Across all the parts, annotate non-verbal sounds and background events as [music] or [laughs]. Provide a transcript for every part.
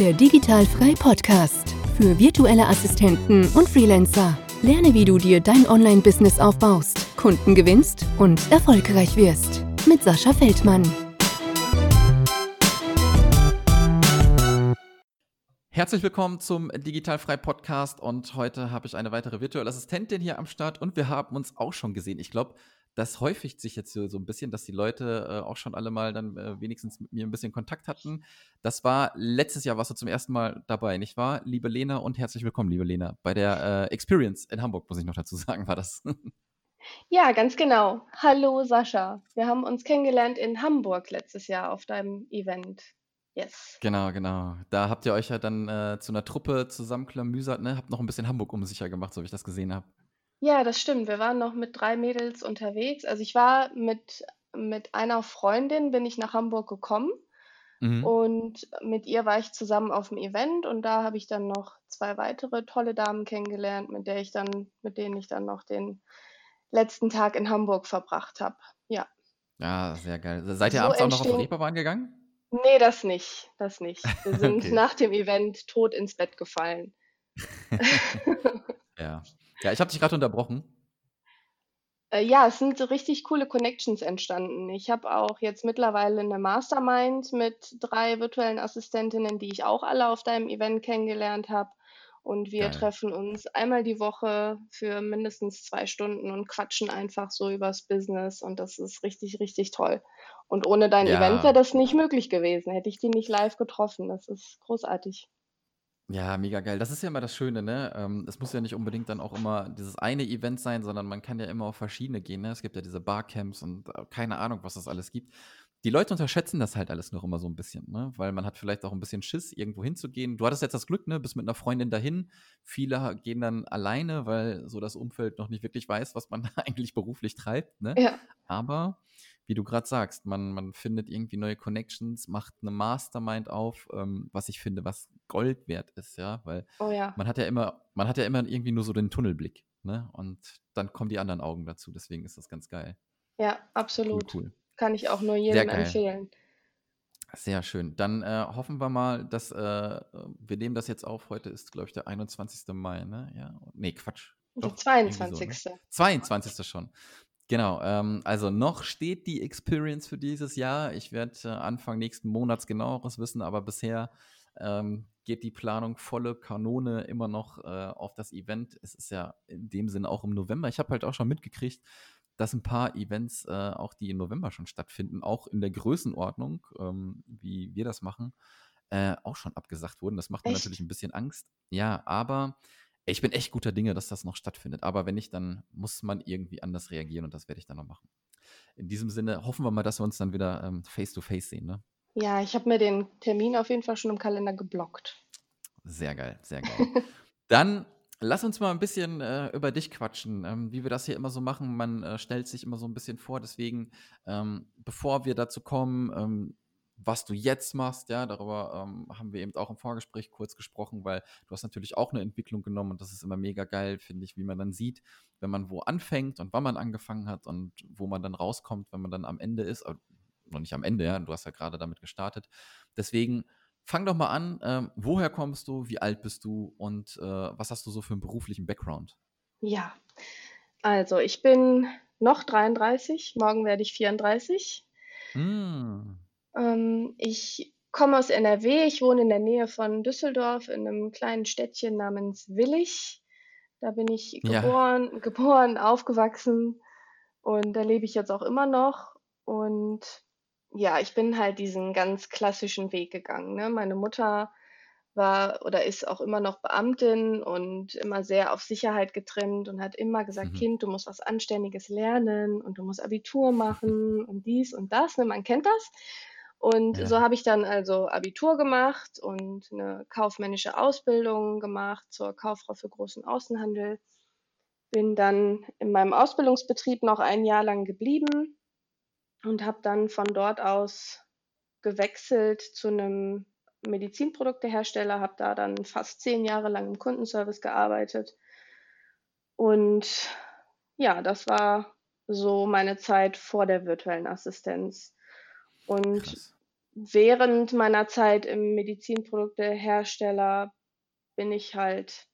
Der Digitalfrei Podcast für virtuelle Assistenten und Freelancer. Lerne, wie du dir dein Online-Business aufbaust, Kunden gewinnst und erfolgreich wirst. Mit Sascha Feldmann. Herzlich willkommen zum Digitalfrei Podcast und heute habe ich eine weitere virtuelle Assistentin hier am Start und wir haben uns auch schon gesehen. Ich glaube, das häufigt sich jetzt so, so ein bisschen, dass die Leute äh, auch schon alle mal dann äh, wenigstens mit mir ein bisschen Kontakt hatten. Das war letztes Jahr, warst du zum ersten Mal dabei, nicht wahr? Liebe Lena und herzlich willkommen, liebe Lena, bei der äh, Experience in Hamburg, muss ich noch dazu [laughs] sagen, war das. Ja, ganz genau. Hallo Sascha. Wir haben uns kennengelernt in Hamburg letztes Jahr auf deinem Event. Yes. Genau, genau. Da habt ihr euch ja dann äh, zu einer Truppe zusammenklamüsert, ne? Habt noch ein bisschen Hamburg unsicher gemacht, so wie ich das gesehen habe. Ja, das stimmt. Wir waren noch mit drei Mädels unterwegs. Also ich war mit, mit einer Freundin, bin ich nach Hamburg gekommen Mhm. und mit ihr war ich zusammen auf dem Event und da habe ich dann noch zwei weitere tolle Damen kennengelernt, mit der ich dann, mit denen ich dann noch den letzten Tag in Hamburg verbracht habe. Ja. Ja, sehr geil. Seid ihr So abends auch noch auf entstehen. Reeperbahn gegangen? Nee, das nicht, das nicht. Wir [laughs] sind Okay. nach dem Event tot ins Bett gefallen. [laughs] Ja. Ja, ich habe dich gerade unterbrochen. Äh, ja, es sind so richtig coole Connections entstanden. Ich habe auch jetzt mittlerweile eine Mastermind mit drei virtuellen Assistentinnen, die ich auch alle auf deinem Event kennengelernt habe. Und wir Geil. treffen uns einmal die Woche für mindestens zwei Stunden und quatschen einfach so übers Business. Und das ist richtig, richtig toll. Und ohne dein Event wäre das nicht möglich gewesen. Hätte ich die nicht live getroffen. Das ist großartig. Ja, mega geil. Das ist ja immer das Schöne, ne? Ähm, es muss ja nicht unbedingt dann auch immer dieses eine Event sein, sondern man kann ja immer auf verschiedene gehen, ne? Es gibt ja diese Barcamps und äh, keine Ahnung, was das alles gibt. Die Leute unterschätzen das halt alles noch immer so ein bisschen, ne? Weil man hat vielleicht auch ein bisschen Schiss, irgendwo hinzugehen. Du hattest jetzt das Glück, ne? Bist mit einer Freundin dahin. Viele gehen dann alleine, weil so das Umfeld noch nicht wirklich weiß, was man [laughs] eigentlich beruflich treibt, ne? Ja. Aber wie du gerade sagst, man, man findet irgendwie neue Connections, macht eine Mastermind auf, ähm, was ich finde, was Gold wert ist, ja, weil oh ja. man hat ja immer, man hat ja immer irgendwie nur so den Tunnelblick, ne? Und dann kommen die anderen Augen dazu, deswegen ist das ganz geil. Ja, absolut. Cool, cool. Kann ich auch nur jedem empfehlen. Sehr schön. Dann äh, hoffen wir mal, dass äh, wir nehmen das jetzt auf. Heute ist, glaube ich, der 21. Mai, ne? Ja. Nee, Quatsch. Doch, der 22. So, ne? 22. schon. Genau, ähm, also noch steht die Experience für dieses Jahr. Ich werde äh, Anfang nächsten Monats genaueres wissen, aber bisher ähm, geht die Planung volle Kanone immer noch äh, auf das Event. Es ist ja in dem Sinne auch im November. Ich habe halt auch schon mitgekriegt, dass ein paar Events, äh, auch die im November schon stattfinden, auch in der Größenordnung, ähm, wie wir das machen, äh, auch schon abgesagt wurden. Das macht mir natürlich ein bisschen Angst. Ja, aber ich bin echt guter Dinge, dass das noch stattfindet. Aber wenn nicht, dann muss man irgendwie anders reagieren und das werde ich dann noch machen. In diesem Sinne hoffen wir mal, dass wir uns dann wieder ähm, face to face sehen. Ne? Ja, ich habe mir den Termin auf jeden Fall schon im Kalender geblockt. Sehr geil, sehr geil. [laughs] dann lass uns mal ein bisschen äh, über dich quatschen, ähm, wie wir das hier immer so machen. Man äh, stellt sich immer so ein bisschen vor. Deswegen, ähm, bevor wir dazu kommen, ähm, was du jetzt machst, ja, darüber ähm, haben wir eben auch im Vorgespräch kurz gesprochen, weil du hast natürlich auch eine Entwicklung genommen und das ist immer mega geil, finde ich, wie man dann sieht, wenn man wo anfängt und wann man angefangen hat und wo man dann rauskommt, wenn man dann am Ende ist, aber noch nicht am Ende, ja, du hast ja gerade damit gestartet. Deswegen fang doch mal an, ähm, woher kommst du, wie alt bist du und äh, was hast du so für einen beruflichen Background? Ja, also ich bin noch 33, morgen werde ich 34. Mm. Ähm, ich komme aus NRW. Ich wohne in der Nähe von Düsseldorf in einem kleinen Städtchen namens Willich. Da bin ich Ja. geboren, [laughs] geboren, aufgewachsen und da lebe ich jetzt auch immer noch. Und ja, ich bin halt diesen ganz klassischen Weg gegangen. Ne? Meine Mutter war oder ist auch immer noch Beamtin und immer sehr auf Sicherheit getrimmt und hat immer gesagt, Mhm. Kind, du musst was Anständiges lernen und du musst Abitur machen und dies und das. Ne? Man kennt das. Und Ja. so habe ich dann also Abitur gemacht und eine kaufmännische Ausbildung gemacht zur Kauffrau für großen Außenhandel. Bin dann in meinem Ausbildungsbetrieb noch ein Jahr lang geblieben und habe dann von dort aus gewechselt zu einem Medizinproduktehersteller, habe da dann fast zehn Jahre lang im Kundenservice gearbeitet. Und ja, das war so meine Zeit vor der virtuellen Assistenz. Und Krass während meiner Zeit im Medizinproduktehersteller bin ich halt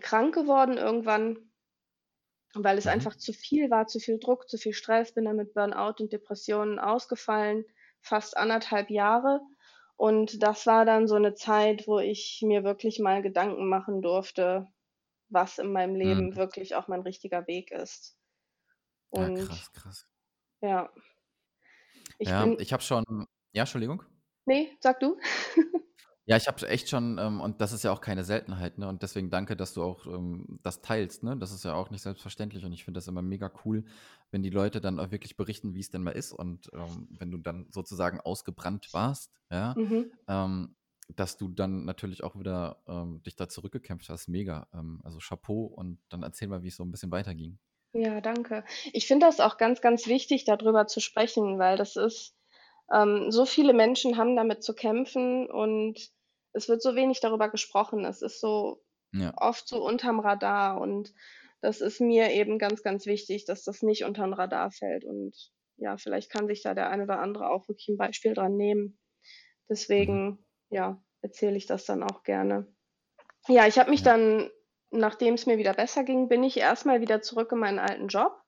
krank geworden irgendwann, weil es mhm. einfach zu viel war, zu viel Druck, zu viel Stress, bin dann mit Burnout und Depressionen ausgefallen, fast anderthalb Jahre. Und das war dann so eine Zeit, wo ich mir wirklich mal Gedanken machen durfte, was in meinem Leben mhm. wirklich auch mein richtiger Weg ist. Und ja, krass, krass. Ja. Ich ja, ich habe schon. Ja, Entschuldigung. Nee, sag du. [laughs] Ja, ich habe echt schon, ähm, und das ist ja auch keine Seltenheit, ne? Und deswegen danke, dass du auch ähm, das teilst, ne? Das ist ja auch nicht selbstverständlich und ich finde das immer mega cool, wenn die Leute dann auch wirklich berichten, wie es denn mal ist und ähm, wenn du dann sozusagen ausgebrannt warst, ja, mhm. ähm, dass du dann natürlich auch wieder ähm, dich da zurückgekämpft hast. Mega. Ähm, also Chapeau und dann erzähl mal, wie es so ein bisschen weiterging. Ja, danke. Ich finde das auch ganz, ganz wichtig, darüber zu sprechen, weil das ist, ähm, so viele Menschen haben damit zu kämpfen und es wird so wenig darüber gesprochen. Es ist so ja. oft so unterm Radar und das ist mir eben ganz, ganz wichtig, dass das nicht unterm Radar fällt und ja, vielleicht kann sich da der eine oder andere auch wirklich ein Beispiel dran nehmen. Deswegen, mhm. ja, erzähle ich das dann auch gerne. Ja, ich habe mich ja. dann, nachdem es mir wieder besser ging, bin ich erstmal wieder zurück in meinen alten Job.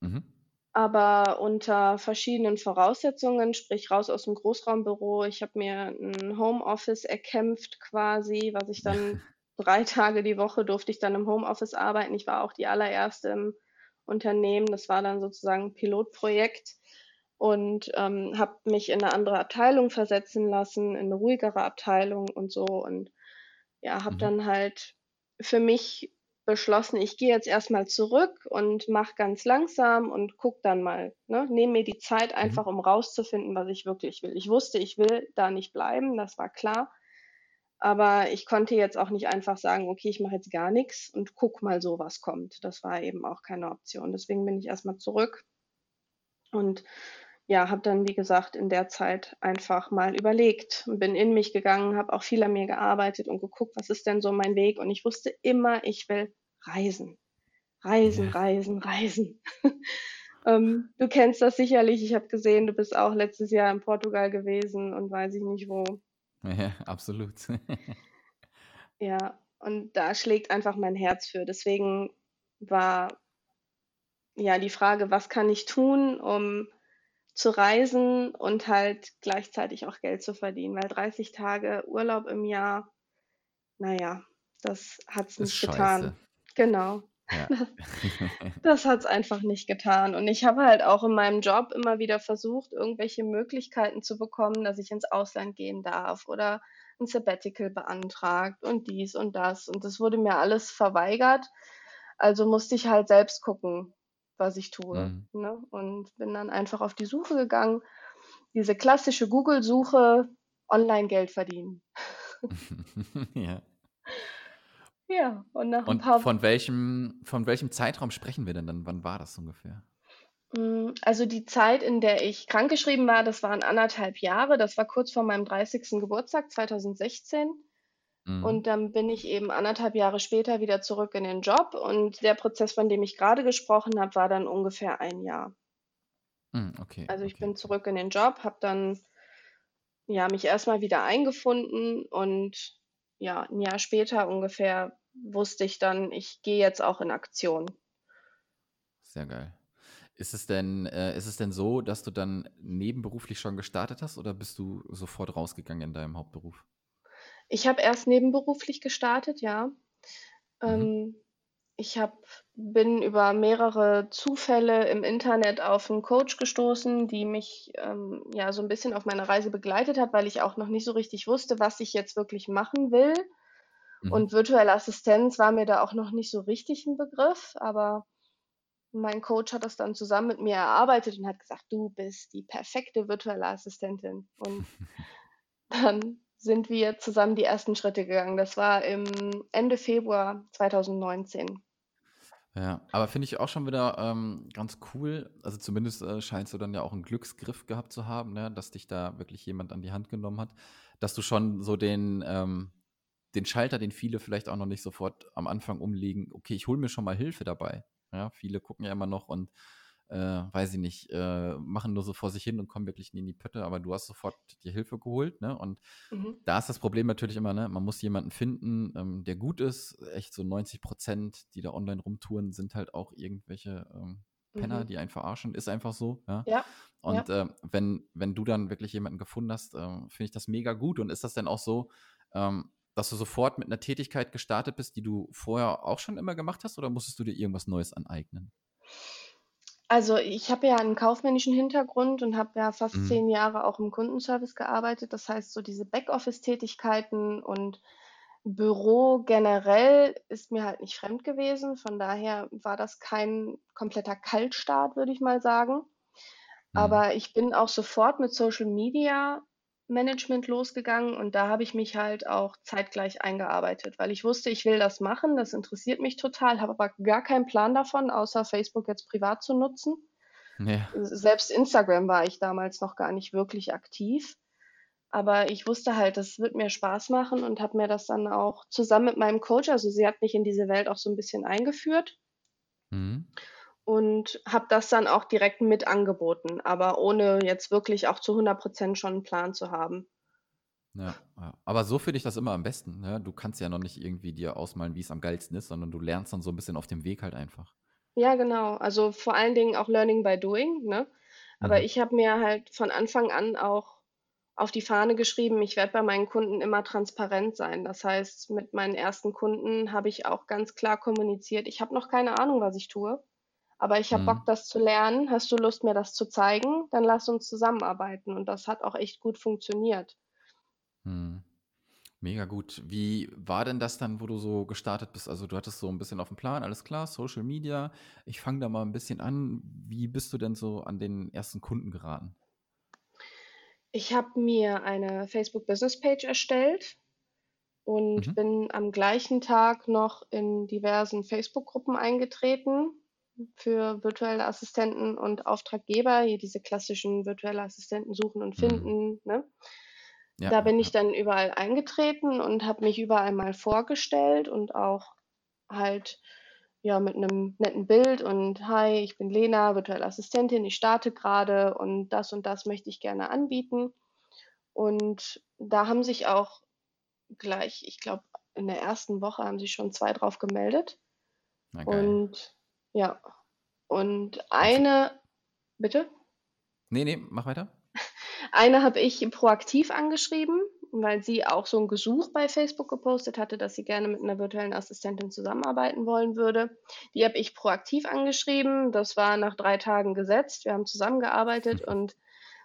Mhm aber unter verschiedenen Voraussetzungen, sprich raus aus dem Großraumbüro. Ich habe mir ein Homeoffice erkämpft quasi, was ich dann [laughs] drei Tage die Woche durfte ich dann im Homeoffice arbeiten. Ich war auch die allererste im Unternehmen. Das war dann sozusagen ein Pilotprojekt und ähm, habe mich in eine andere Abteilung versetzen lassen, in eine ruhigere Abteilung und so und ja, habe mhm. dann halt für mich beschlossen, ich gehe jetzt erstmal zurück und mache ganz langsam und guck dann mal, ne? Nehme mir die Zeit mhm. einfach, um rauszufinden, was ich wirklich will. Ich wusste, ich will da nicht bleiben, das war klar. Aber ich konnte jetzt auch nicht einfach sagen, okay, ich mache jetzt gar nichts und guck mal so, was kommt. Das war eben auch keine Option. Deswegen bin ich erstmal zurück und ja, habe dann, wie gesagt, in der Zeit einfach mal überlegt und bin in mich gegangen, habe auch viel an mir gearbeitet und geguckt, was ist denn so mein Weg. Und ich wusste immer, ich will reisen. Reisen, reisen, reisen. [laughs] ähm, du kennst das sicherlich. Ich habe gesehen, du bist auch letztes Jahr in Portugal gewesen und weiß ich nicht wo. Ja, absolut. [laughs] ja, und da schlägt einfach mein Herz für. Deswegen war ja die Frage, was kann ich tun, um zu reisen und halt gleichzeitig auch Geld zu verdienen, weil 30 Tage Urlaub im Jahr, naja, das hat es nicht getan. Genau. Ja. [laughs] das hat es einfach nicht getan. Und ich habe halt auch in meinem Job immer wieder versucht, irgendwelche Möglichkeiten zu bekommen, dass ich ins Ausland gehen darf oder ein Sabbatical beantragt und dies und das. Und das wurde mir alles verweigert. Also musste ich halt selbst gucken, was ich tue. Mhm. Ne? Und bin dann einfach auf die Suche gegangen. Diese klassische Google-Suche, Online-Geld verdienen. [laughs] ja. Ja, und nach ein paar von welchem, von welchem Zeitraum sprechen wir denn dann? Wann war das ungefähr? Hm, also die Zeit, in der ich krankgeschrieben war, das waren anderthalb Jahre. Das war kurz vor meinem 30. Geburtstag 2016. Mhm. Und dann bin ich eben anderthalb Jahre später wieder zurück in den Job und der Prozess, von dem ich gerade gesprochen habe, war dann ungefähr ein Jahr. Mhm, okay, Also ich okay. bin zurück in den Job, habe dann ja mich erstmal wieder eingefunden und ja, ein Jahr später ungefähr wusste ich dann, ich gehe jetzt auch in Aktion. Sehr geil. Ist es denn, äh, ist es denn so, dass du dann nebenberuflich schon gestartet hast oder bist du sofort rausgegangen in deinem Hauptberuf? Ich habe erst nebenberuflich gestartet, ja. Mhm. Ähm, ich habe bin über mehrere Zufälle im Internet auf einen Coach gestoßen, die mich, ähm, ja, so ein bisschen auf meiner Reise begleitet hat, weil ich auch noch nicht so richtig wusste, was ich jetzt wirklich machen will. Mhm. Und virtuelle Assistenz war mir da auch noch nicht so richtig ein Begriff, aber mein Coach hat das dann zusammen mit mir erarbeitet und hat gesagt: „Du bist die perfekte virtuelle Assistentin.“ Und [laughs] dann sind wir zusammen die ersten Schritte gegangen. Das war im Ende Februar 2019. Ja, aber finde ich auch schon wieder ähm, ganz cool. Also zumindest äh, scheinst du dann ja auch einen Glücksgriff gehabt zu haben, ne? dass dich da wirklich jemand an die Hand genommen hat, dass du schon so den, ähm, den Schalter, den viele vielleicht auch noch nicht sofort am Anfang umlegen, okay, ich hole mir schon mal Hilfe dabei. Ja, viele gucken ja immer noch und äh, weiß ich nicht, äh, machen nur so vor sich hin und kommen wirklich nie in die Pötte, aber du hast sofort die Hilfe geholt, ne? Und mhm. da ist das Problem natürlich immer, ne? Man muss jemanden finden, ähm, der gut ist. Echt so 90 Prozent, die da online rumtouren, sind halt auch irgendwelche ähm, Penner, mhm. die einen verarschen. Ist einfach so, ja. ja. Und ja. Äh, wenn, wenn du dann wirklich jemanden gefunden hast, äh, finde ich das mega gut. Und ist das denn auch so, ähm, dass du sofort mit einer Tätigkeit gestartet bist, die du vorher auch schon immer gemacht hast, oder musstest du dir irgendwas Neues aneignen? Also, ich habe ja einen kaufmännischen Hintergrund und habe ja fast Mhm. zehn Jahre auch im Kundenservice gearbeitet. Das heißt, so diese Backoffice-Tätigkeiten und Büro generell ist mir halt nicht fremd gewesen. Von daher war das kein kompletter Kaltstart, würde ich mal sagen. Mhm. Aber ich bin auch sofort mit Social Media Management losgegangen und da habe ich mich halt auch zeitgleich eingearbeitet, weil ich wusste, ich will das machen, das interessiert mich total, habe aber gar keinen Plan davon, außer Facebook jetzt privat zu nutzen. Ja. Selbst Instagram war ich damals noch gar nicht wirklich aktiv. Aber ich wusste halt, das wird mir Spaß machen und habe mir das dann auch zusammen mit meinem Coach, also sie hat mich in diese Welt auch so ein bisschen eingeführt. Mhm und habe das dann auch direkt mit angeboten, aber ohne jetzt wirklich auch zu 100 Prozent schon einen Plan zu haben. Ja, aber so finde ich das immer am besten. Ne? Du kannst ja noch nicht irgendwie dir ausmalen, wie es am geilsten ist, sondern du lernst dann so ein bisschen auf dem Weg halt einfach. Ja, genau. Also vor allen Dingen auch Learning by Doing. Ne? Aber mhm. ich habe mir halt von Anfang an auch auf die Fahne geschrieben, ich werde bei meinen Kunden immer transparent sein. Das heißt, mit meinen ersten Kunden habe ich auch ganz klar kommuniziert, ich habe noch keine Ahnung, was ich tue aber ich habe mhm. Bock, das zu lernen. Hast du Lust, mir das zu zeigen? Dann lass uns zusammenarbeiten. Und das hat auch echt gut funktioniert. Mhm. Mega gut. Wie war denn das dann, wo du so gestartet bist? Also du hattest so ein bisschen auf dem Plan, alles klar, Social Media. Ich fange da mal ein bisschen an. Wie bist du denn so an den ersten Kunden geraten? Ich habe mir eine Facebook Business Page erstellt und mhm. bin am gleichen Tag noch in diversen Facebook-Gruppen eingetreten für virtuelle Assistenten und Auftraggeber, hier diese klassischen virtuelle Assistenten suchen und mhm. finden. Mhm. Ne? Ja, da bin ja. ich dann überall eingetreten und habe mich überall mal vorgestellt und auch halt ja mit einem netten Bild und hi, ich bin Lena, virtuelle Assistentin, ich starte gerade und das und das möchte ich gerne anbieten. Und da haben sich auch gleich, ich glaube, in der ersten Woche haben sich schon zwei drauf gemeldet. Und ja. Und eine, bitte? Nee, nee, mach weiter. Eine habe ich proaktiv angeschrieben, weil sie auch so ein Gesuch bei Facebook gepostet hatte, dass sie gerne mit einer virtuellen Assistentin zusammenarbeiten wollen würde. Die habe ich proaktiv angeschrieben. Das war nach drei Tagen gesetzt. Wir haben zusammengearbeitet [laughs] und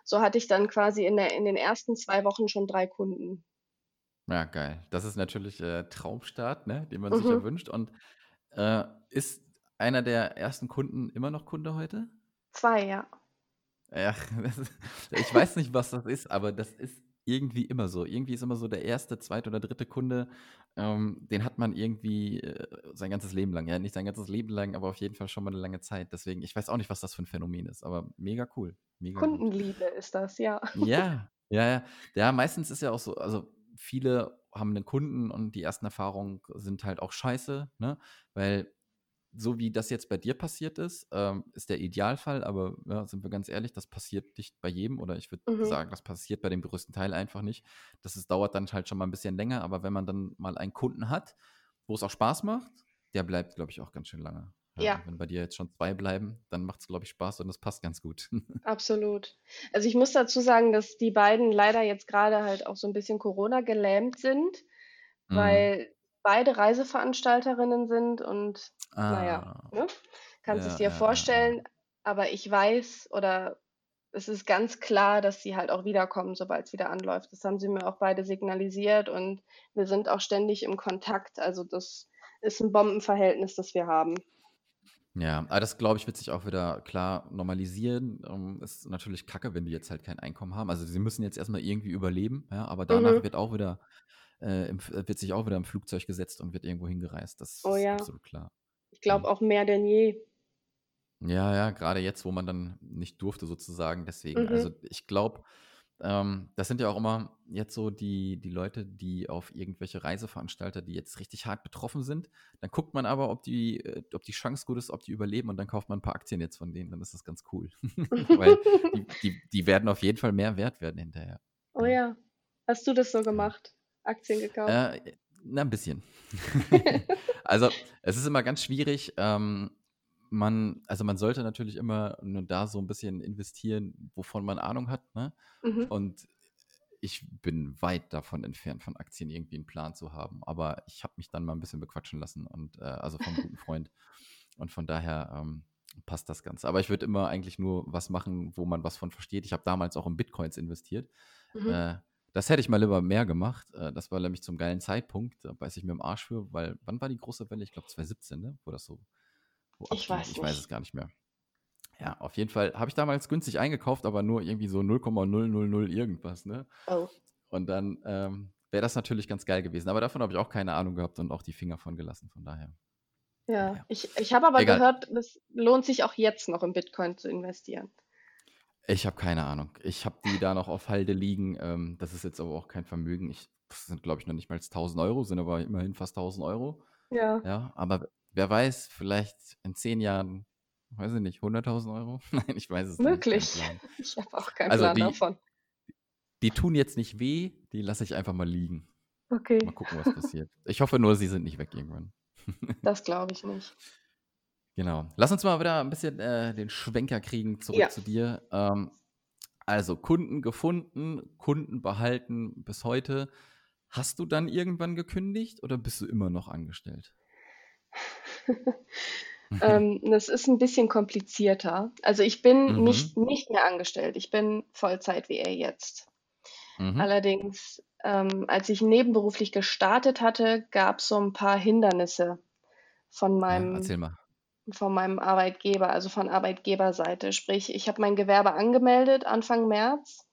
so hatte ich dann quasi in, der, in den ersten zwei Wochen schon drei Kunden. Ja, geil. Das ist natürlich äh, Traumstart, ne, den man mhm. sich ja wünscht. Und äh, ist einer der ersten Kunden immer noch Kunde heute? Zwei, ja. Ja, [laughs] ist, ich weiß nicht, was das ist, aber das ist irgendwie immer so. Irgendwie ist immer so der erste, zweite oder dritte Kunde, ähm, den hat man irgendwie äh, sein ganzes Leben lang. Ja, nicht sein ganzes Leben lang, aber auf jeden Fall schon mal eine lange Zeit. Deswegen, ich weiß auch nicht, was das für ein Phänomen ist, aber mega cool. Mega Kundenliebe gut. ist das, ja. Ja, [laughs] ja, ja. Ja, meistens ist ja auch so, also viele haben einen Kunden und die ersten Erfahrungen sind halt auch scheiße, ne? Weil so wie das jetzt bei dir passiert ist, ähm, ist der Idealfall, aber ja, sind wir ganz ehrlich, das passiert nicht bei jedem oder ich würde mhm. sagen, das passiert bei dem größten Teil einfach nicht. Das ist, dauert dann halt schon mal ein bisschen länger, aber wenn man dann mal einen Kunden hat, wo es auch Spaß macht, der bleibt, glaube ich, auch ganz schön lange. Ja, ja. Wenn bei dir jetzt schon zwei bleiben, dann macht es, glaube ich, Spaß und das passt ganz gut. [laughs] Absolut. Also ich muss dazu sagen, dass die beiden leider jetzt gerade halt auch so ein bisschen Corona gelähmt sind, mhm. weil beide Reiseveranstalterinnen sind und ah. naja, ne? kannst ja, es dir ja, vorstellen, ja. aber ich weiß oder es ist ganz klar, dass sie halt auch wiederkommen, sobald es wieder anläuft. Das haben sie mir auch beide signalisiert und wir sind auch ständig im Kontakt. Also das ist ein Bombenverhältnis, das wir haben. Ja, aber das glaube ich wird sich auch wieder klar normalisieren. Um, ähm, ist natürlich kacke, wenn die jetzt halt kein Einkommen haben. Also sie müssen jetzt erstmal irgendwie überleben, ja, aber danach mhm. wird auch wieder äh, im, wird sich auch wieder im Flugzeug gesetzt und wird irgendwo hingereist. Das oh, ja. ist absolut klar. Ich glaube auch mehr denn je. Ja, ja, gerade jetzt, wo man dann nicht durfte sozusagen. Deswegen, mhm. also ich glaube, ähm, das sind ja auch immer jetzt so die, die Leute, die auf irgendwelche Reiseveranstalter, die jetzt richtig hart betroffen sind. Dann guckt man aber, ob die, äh, ob die Chance gut ist, ob die überleben und dann kauft man ein paar Aktien jetzt von denen. Dann ist das ganz cool. [laughs] [laughs] Weil die, die, die, werden auf jeden Fall mehr wert werden hinterher. Oh ja. Hast du das so gemacht? Aktien gekauft? Äh, na, ein bisschen. [laughs] [laughs] also, es ist immer ganz schwierig. Ähm, man, also man sollte natürlich immer nur da so ein bisschen investieren, wovon man Ahnung hat. Ne? Mhm. Und ich bin weit davon entfernt, von Aktien irgendwie einen Plan zu haben. Aber ich habe mich dann mal ein bisschen bequatschen lassen und äh, also vom guten Freund. Und von daher ähm, passt das Ganze. Aber ich würde immer eigentlich nur was machen, wo man was von versteht. Ich habe damals auch in Bitcoins investiert. Mhm. Äh, das hätte ich mal lieber mehr gemacht. Äh, das war nämlich zum geilen Zeitpunkt. Da beiß ich mir im Arsch für, weil wann war die große Welle? Ich glaube 2017, ne? Wo das so ich weiß, ich weiß es gar nicht mehr. Ja, auf jeden Fall habe ich damals günstig eingekauft, aber nur irgendwie so 0,000 irgendwas, ne? Oh. Und dann ähm, wäre das natürlich ganz geil gewesen. Aber davon habe ich auch keine Ahnung gehabt und auch die Finger von gelassen, von daher. Ja, ja. ich, ich habe aber Egal. gehört, es lohnt sich auch jetzt noch in Bitcoin zu investieren. Ich habe keine Ahnung. Ich habe die da noch auf Halde liegen. Ähm, das ist jetzt aber auch kein Vermögen. Ich, das sind, glaube ich, noch nicht mal 1000 Euro, sind aber immerhin fast 1000 Euro. Ja. Ja, aber wer weiß, vielleicht in zehn Jahren, weiß ich nicht, 100.000 Euro? [laughs] Nein, ich weiß es Möglich. nicht. Möglich. Ich [laughs] habe auch keinen also Plan die, davon. Die tun jetzt nicht weh, die lasse ich einfach mal liegen. Okay. Mal gucken, was passiert. Ich hoffe nur, sie sind nicht weg irgendwann. das glaube ich nicht. Genau. Lass uns mal wieder ein bisschen äh, den Schwenker kriegen zurück ja. zu dir. Ähm, also Kunden gefunden, Kunden behalten bis heute. Hast du dann irgendwann gekündigt oder bist du immer noch angestellt? [laughs] [laughs] ähm, das ist ein bisschen komplizierter. Also ich bin mhm. nicht, nicht mehr angestellt. Ich bin Vollzeit wie er jetzt. Mhm. Allerdings, ähm, als ich nebenberuflich gestartet hatte, gab es so ein paar Hindernisse von meinem, ja, von meinem Arbeitgeber, also von Arbeitgeberseite. Sprich, ich habe mein Gewerbe angemeldet Anfang März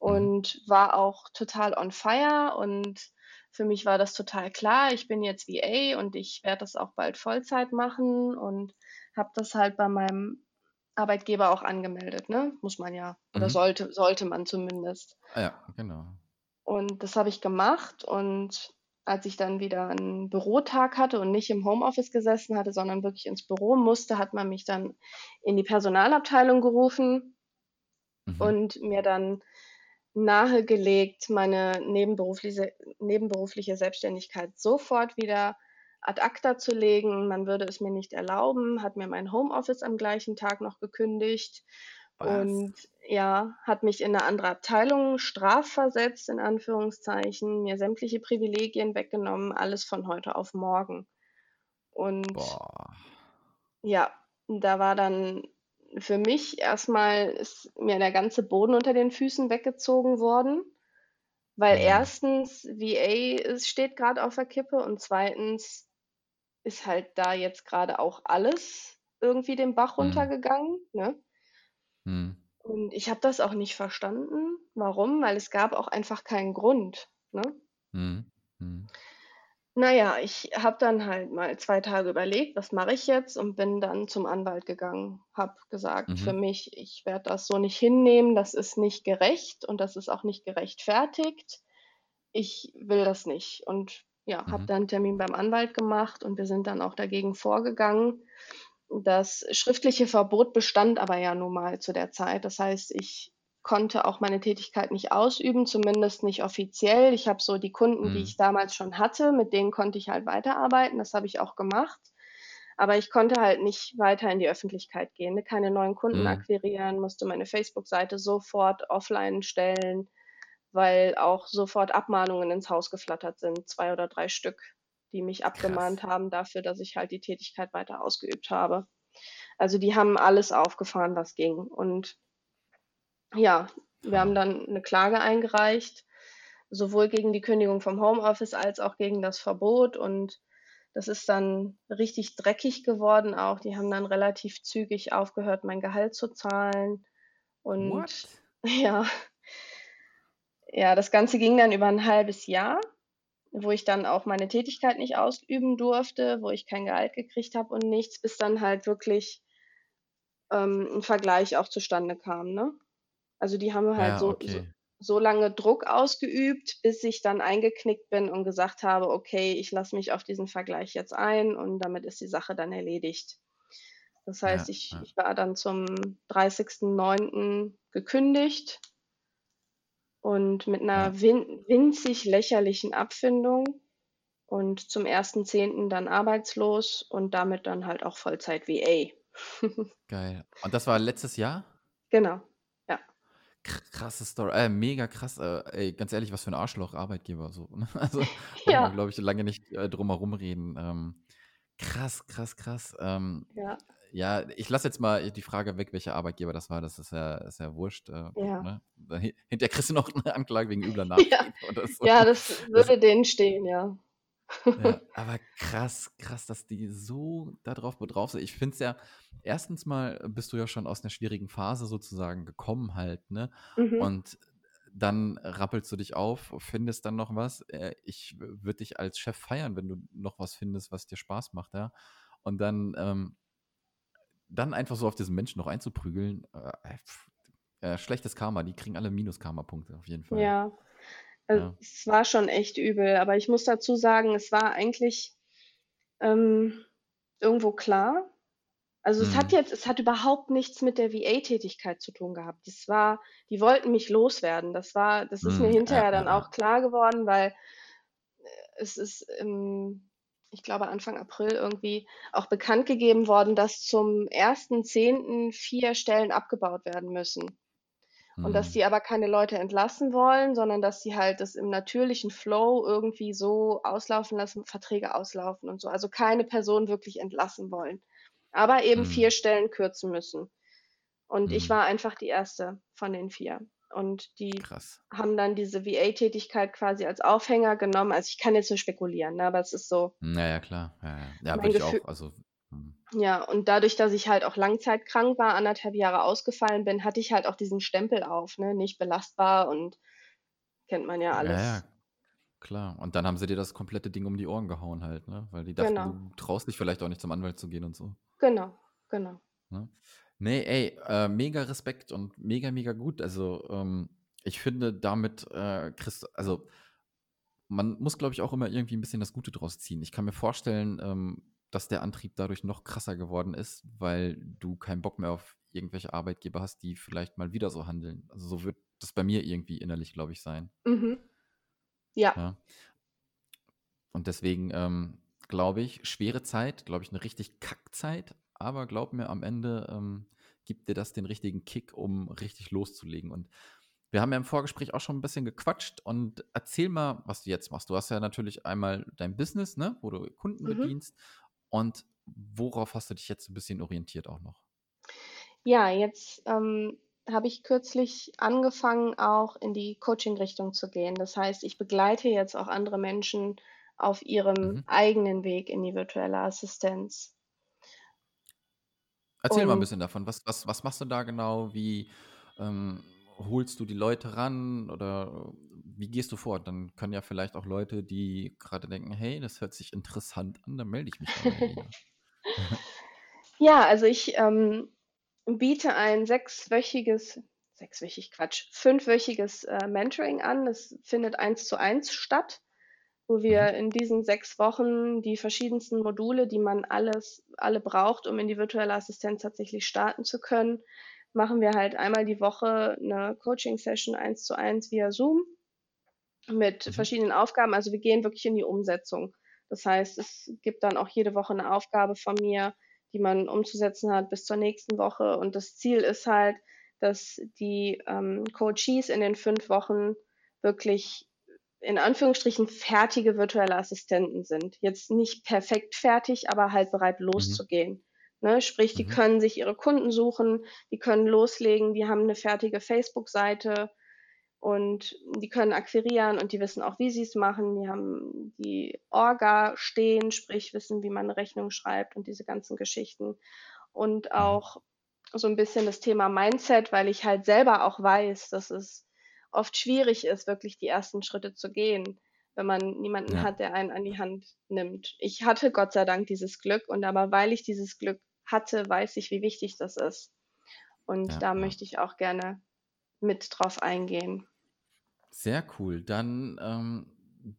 mhm. und war auch total on fire und für mich war das total klar. Ich bin jetzt VA und ich werde das auch bald Vollzeit machen und habe das halt bei meinem Arbeitgeber auch angemeldet, ne? Muss man ja. Oder mhm. sollte, sollte man zumindest. Ah ja, genau. Und das habe ich gemacht und als ich dann wieder einen Bürotag hatte und nicht im Homeoffice gesessen hatte, sondern wirklich ins Büro musste, hat man mich dann in die Personalabteilung gerufen mhm. und mir dann nahegelegt, meine nebenberufliche, nebenberufliche Selbstständigkeit sofort wieder ad acta zu legen. Man würde es mir nicht erlauben, hat mir mein Homeoffice am gleichen Tag noch gekündigt Was? und ja, hat mich in eine andere Abteilung strafversetzt, in Anführungszeichen, mir sämtliche Privilegien weggenommen, alles von heute auf morgen. Und Boah. ja, da war dann für mich erstmal ist mir der ganze Boden unter den Füßen weggezogen worden, weil mhm. erstens VA ist, steht gerade auf der Kippe und zweitens ist halt da jetzt gerade auch alles irgendwie den Bach mhm. runtergegangen. Ne? Mhm. Und ich habe das auch nicht verstanden. Warum? Weil es gab auch einfach keinen Grund. Ne? Mhm. mhm. Naja, ich habe dann halt mal zwei Tage überlegt, was mache ich jetzt und bin dann zum Anwalt gegangen, habe gesagt, für mhm. mich, ich werde das so nicht hinnehmen, das ist nicht gerecht und das ist auch nicht gerechtfertigt. Ich will das nicht. Und ja, habe mhm. dann einen Termin beim Anwalt gemacht und wir sind dann auch dagegen vorgegangen. Das schriftliche Verbot bestand aber ja nun mal zu der Zeit. Das heißt, ich konnte auch meine Tätigkeit nicht ausüben, zumindest nicht offiziell. Ich habe so die Kunden, mhm. die ich damals schon hatte, mit denen konnte ich halt weiterarbeiten. Das habe ich auch gemacht. Aber ich konnte halt nicht weiter in die Öffentlichkeit gehen, ne? keine neuen Kunden mhm. akquirieren, musste meine Facebook-Seite sofort offline stellen, weil auch sofort Abmahnungen ins Haus geflattert sind, zwei oder drei Stück, die mich abgemahnt Krass. haben dafür, dass ich halt die Tätigkeit weiter ausgeübt habe. Also die haben alles aufgefahren, was ging. Und ja, wir haben dann eine Klage eingereicht, sowohl gegen die Kündigung vom Homeoffice als auch gegen das Verbot. Und das ist dann richtig dreckig geworden auch. Die haben dann relativ zügig aufgehört, mein Gehalt zu zahlen. Und What? [laughs] ja, ja, das Ganze ging dann über ein halbes Jahr, wo ich dann auch meine Tätigkeit nicht ausüben durfte, wo ich kein Gehalt gekriegt habe und nichts, bis dann halt wirklich ähm, ein Vergleich auch zustande kam. Ne? Also die haben halt Ja, so, so, so lange Druck ausgeübt, bis ich dann eingeknickt bin und gesagt habe: „Okay, ich lasse mich auf diesen Vergleich jetzt ein und damit ist die Sache dann erledigt.“ Das heißt, Ja, ich ja. ich war dann zum 30.09. gekündigt und mit einer win winzig lächerlichen Abfindung und zum 1.10. dann arbeitslos und damit dann halt auch Vollzeit-VA. [laughs] Geil. Und das war letztes Jahr? Genau, ja. Kr krasse Story, äh, mega krass, äh, ey, ganz ehrlich, was für 'n Arschloch-Arbeitgeber so, ne? [laughs] Also, Ja. glaube ich, lange nicht, äh, drum herum reden. Ähm, krass, krass, krass. Ähm, Ja. ja, ich lasse jetzt mal die Frage weg, welcher Arbeitgeber das war. Das ist ja ist ja wurscht, äh, Ja. ne? Hinterher kriegst du noch 'ne Anklage wegen übler [laughs] Ja. Nachhilfe oder so. Ja, das Das würde denen stehen, ja. Ja, [laughs] aber krass, krass, dass die so da drauf bedrauf sind. Ich finde es ja erstens mal bist du ja schon aus 'ner schwierigen Phase sozusagen gekommen halt, ne? Mhm. Und dann rappelst du dich auf, findest dann noch was. Äh, ich würde dich als Chef feiern, wenn du noch was findest, was dir Spaß macht, ja? Und dann, ähm dann einfach so auf diesen Menschen noch einzuprügeln, äh, pf äh, schlechtes Karma. Die kriegen alle Minus-Karma-Punkte auf jeden Fall. Ja. Also, Ja. es war schon echt übel, aber ich muss dazu sagen, es war eigentlich, ähm, irgendwo klar. Also, es hat Mhm. jetzt es hat überhaupt nichts mit der VA-Tätigkeit zu tun gehabt. Das war die wollten mich loswerden. Das war das ist mir Mhm. Hinterher dann auch klar geworden, weil, äh, es ist im ich glaube, Anfang April irgendwie auch bekannt gegeben worden, dass zum 1.10. 4 Stellen abgebaut werden müssen. Und dass Mhm. die aber keine Leute entlassen wollen, sondern dass sie halt das im natürlichen Flow irgendwie so auslaufen lassen, Verträge auslaufen und so. Also, keine Person wirklich entlassen wollen, aber eben 4 Mhm. Stellen kürzen müssen. Und ich Mhm. war einfach die 1. von den 4. Und die Krass. haben dann diese VA-Tätigkeit quasi als Aufhänger genommen. Also, ich kann jetzt nur spekulieren, ne, aber es ist so Ja, ja, klar. Ja, ja. Ja, würde ich auch, also mhm. Ja, und dadurch, dass ich halt auch langzeitkrank war, 1,5 Jahre ausgefallen bin, hatte ich halt auch diesen Stempel auf, ne, nicht belastbar und kennt man ja Ja, alles. ja, klar. Und dann haben sie dir das komplette Ding um die Ohren gehauen halt, ne? Weil die dachten, Genau. du traust dich vielleicht auch nicht zum Anwalt zu gehen und so. Genau, genau. Ne? Ne, ey, äh, mega Respekt und mega, mega gut. Also, ähm, ich finde, damit, äh, kriegst also, man muss, glaube ich, auch immer irgendwie 'n bisschen das Gute draus ziehen. Ich kann mir vorstellen, ähm, dass der Antrieb dadurch noch krasser geworden ist, weil du keinen Bock mehr auf irgendwelche Arbeitgeber hast, die vielleicht mal wieder so handeln. Also, so wird das bei mir irgendwie innerlich, glaube ich, sein. Mhm. Ja. Ja. Und deswegen, ähm, glaube ich, schwere Zeit, glaube ich, 'ne richtig Kackzeit, aber glaube mir, am Ende, ähm, gibt dir das den richtigen Kick, um richtig loszulegen. Und wir haben ja im Vorgespräch auch schon 'n bisschen gequatscht und erzähl mal, was du jetzt machst. Du hast ja natürlich einmal dein Business, ne, wo du Kunden Mhm. bedienst und worauf hast du dich jetzt 'n bisschen orientiert auch noch? Ja, jetzt, ähm, habe ich kürzlich angefangen, auch in die Coaching-Richtung zu gehen. Das heißt, ich begleite jetzt auch andere Menschen auf ihrem Mhm. eigenen Weg in die virtuelle Assistenz. Erzähl mal 'n Und bisschen davon. Was was was machst du da genau? Wie, ähm, holst du die Leute ran oder wie gehst du vor? Dann können ja vielleicht auch Leute, die grade denken: „Hey, das hört sich interessant an, dann melde ich mich mal bei dir.“ [laughs] Ja, also ich, ähm, biete ein sechswöchiges sechswöchig, Quatsch, fünfwöchiges, äh, Mentoring an. Das findet 1:1 statt, wo wir Mhm. in diesen 6 Wochen die verschiedensten Module, die man alles alle braucht, um in die virtuelle Assistenz tatsächlich starten zu können, machen wir halt einmal die Woche 'ne Coaching-Session 1:1 via Zoom mit Mhm. verschiedenen Aufgaben. Also, wir gehen wirklich in die Umsetzung. Das heißt, es gibt dann auch jede Woche 'ne Aufgabe von mir, die man umzusetzen hat bis zur nächsten Woche. Und das Ziel ist halt, dass die, ähm, Coachees in den 5 Wochen wirklich in Anführungsstrichen fertige virtuelle Assistenten sind. Jetzt nicht perfekt fertig, aber halt bereit Mhm. loszugehen, ne? Sprich, die Mhm. können sich ihre Kunden suchen, die können loslegen, die haben 'ne fertige Facebook-Seite und die können akquirieren und die wissen auch, wie sie's machen. Die haben die Orga stehen, sprich wissen, wie man 'ne Rechnung schreibt und diese ganzen Geschichten. Und Mhm. auch so 'n bisschen das Thema Mindset, weil ich halt selber auch weiß, dass es oft schwierig ist, wirklich die ersten Schritte zu gehen, wenn man niemanden Ja. hat, der einen an die Hand nimmt. Ich hatte Gott sei Dank dieses Glück und aber weil ich dieses Glück hatte, weiß ich, wie wichtig das ist. Und Ja, da ja. möchte ich auch gerne mit drauf eingehen. Sehr cool. Dann ähm,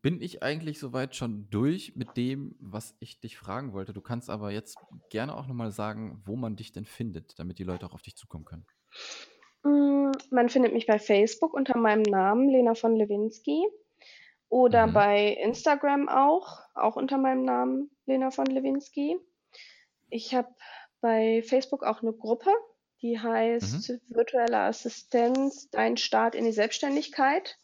bin ich eigentlich soweit schon durch mit dem, was ich dich fragen wollte. Du kannst aber jetzt gerne auch nochmal sagen, wo man dich denn findet, damit die Leute auch auf dich zukommen können. Mm, man findet mich bei Facebook unter meinem Namen, Lena von Lewinsky. Oder mhm. bei Instagram auch, auch unter meinem Namen, Lena von Lewinsky. Ich habe bei Facebook auch eine Gruppe, die heißt mhm. Virtuelle Assistenz, dein Start in die Selbstständigkeit.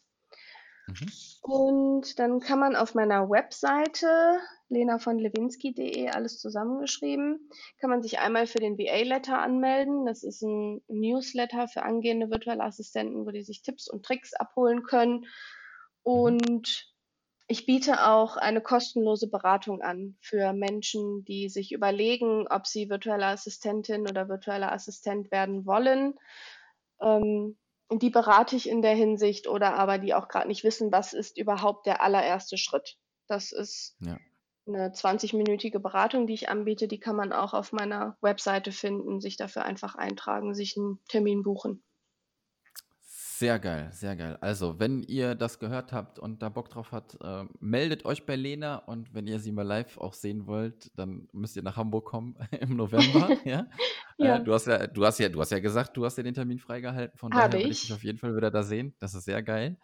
Mhm. Und dann kann man auf meiner Webseite lenavonlewinsky.de alles zusammengeschrieben, kann man sich einmal für den VA-Letter anmelden. Das ist ein Newsletter für angehende virtuelle Assistenten, wo die sich Tipps und Tricks abholen können. Und ich biete auch eine kostenlose Beratung an für Menschen, die sich überlegen, ob sie virtuelle Assistentin oder virtueller Assistent werden wollen. Ähm, die berate ich in der Hinsicht oder aber die auch gerade nicht wissen, was ist überhaupt der allererste Schritt. Das ist ja. eine 20-minütige Beratung, die ich anbiete. Die kann man auch auf meiner Webseite finden, sich dafür einfach eintragen, sich einen Termin buchen. Sehr geil, sehr geil. Also, wenn ihr das gehört habt und da Bock drauf habt, äh, meldet euch bei Lena und wenn ihr sie mal live auch sehen wollt, dann müsst ihr nach Hamburg kommen [laughs] im November. [laughs] ja? Ja. Äh, du, hast ja, du, hast ja, du hast ja gesagt, du hast ja den Termin freigehalten, von Habe daher will ich dich auf jeden Fall wieder da sehen. Das ist sehr geil.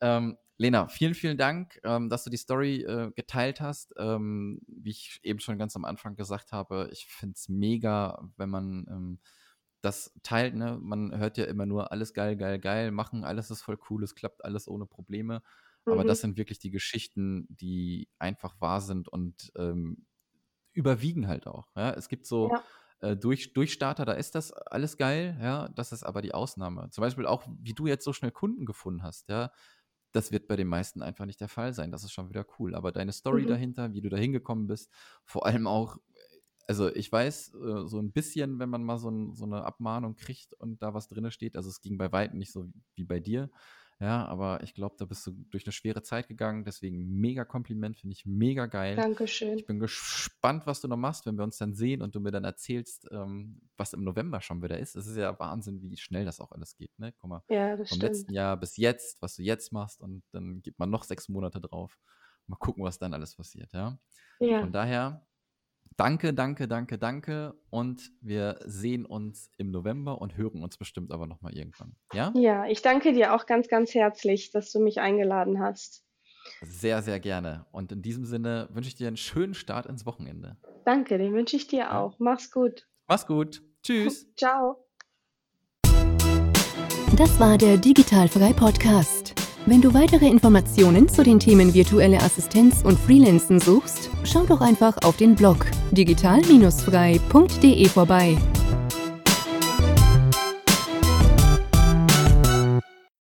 Ähm, Lena, vielen, vielen Dank, ähm, dass du die Story äh, geteilt hast. Ähm, wie ich eben schon ganz am Anfang gesagt habe, ich finde es mega, wenn man ähm, das teilt, ne? Man hört ja immer nur alles geil, geil, geil, machen, alles ist voll cool, es klappt alles ohne Probleme. Aber das mhm. sind wirklich die Geschichten, die einfach wahr sind und ähm, überwiegen halt auch. Ja? Es gibt so ja. Äh, durch, Durchstarter, da ist das alles geil, ja, das ist aber die Ausnahme. Zum Beispiel auch, wie du jetzt so schnell Kunden gefunden hast, ja, das wird bei den meisten einfach nicht der Fall sein. Das ist schon wieder cool. Aber deine Story mhm. dahinter, wie du da hingekommen bist, vor allem auch, also ich weiß äh, so ein bisschen, wenn man mal so, ein, so, eine Abmahnung kriegt und da was drin steht, also es ging bei weitem nicht so wie bei dir, ja, aber ich glaube, da bist du durch eine schwere Zeit gegangen, deswegen mega Kompliment, finde ich mega geil. Dankeschön. Ich bin gespannt, was du noch machst, wenn wir uns dann sehen und du mir dann erzählst, ähm, was im November schon wieder ist. Es ist ja Wahnsinn, wie schnell das auch alles geht, ne? Guck mal, ja, vom stimmt. letzten Jahr bis jetzt, was du jetzt machst und dann gibt man noch sechs Monate drauf. Mal gucken, was dann alles passiert, ja? Ja. Von daher Danke, danke, danke, danke. Und wir sehen uns im November und hören uns bestimmt aber nochmal irgendwann. Ja? Ja, ich danke dir auch ganz, ganz herzlich, dass du mich eingeladen hast. Sehr, sehr gerne. Und in diesem Sinne wünsche ich dir einen schönen Start ins Wochenende. Danke, den wünsche ich dir ja. auch. Mach's gut. Mach's gut. Tschüss. [laughs] Ciao. Das war der Digitalfrei Podcast. Wenn du weitere Informationen zu den Themen virtuelle Assistenz und Freelancen suchst, schau doch einfach auf den Blog digital-frei.de vorbei.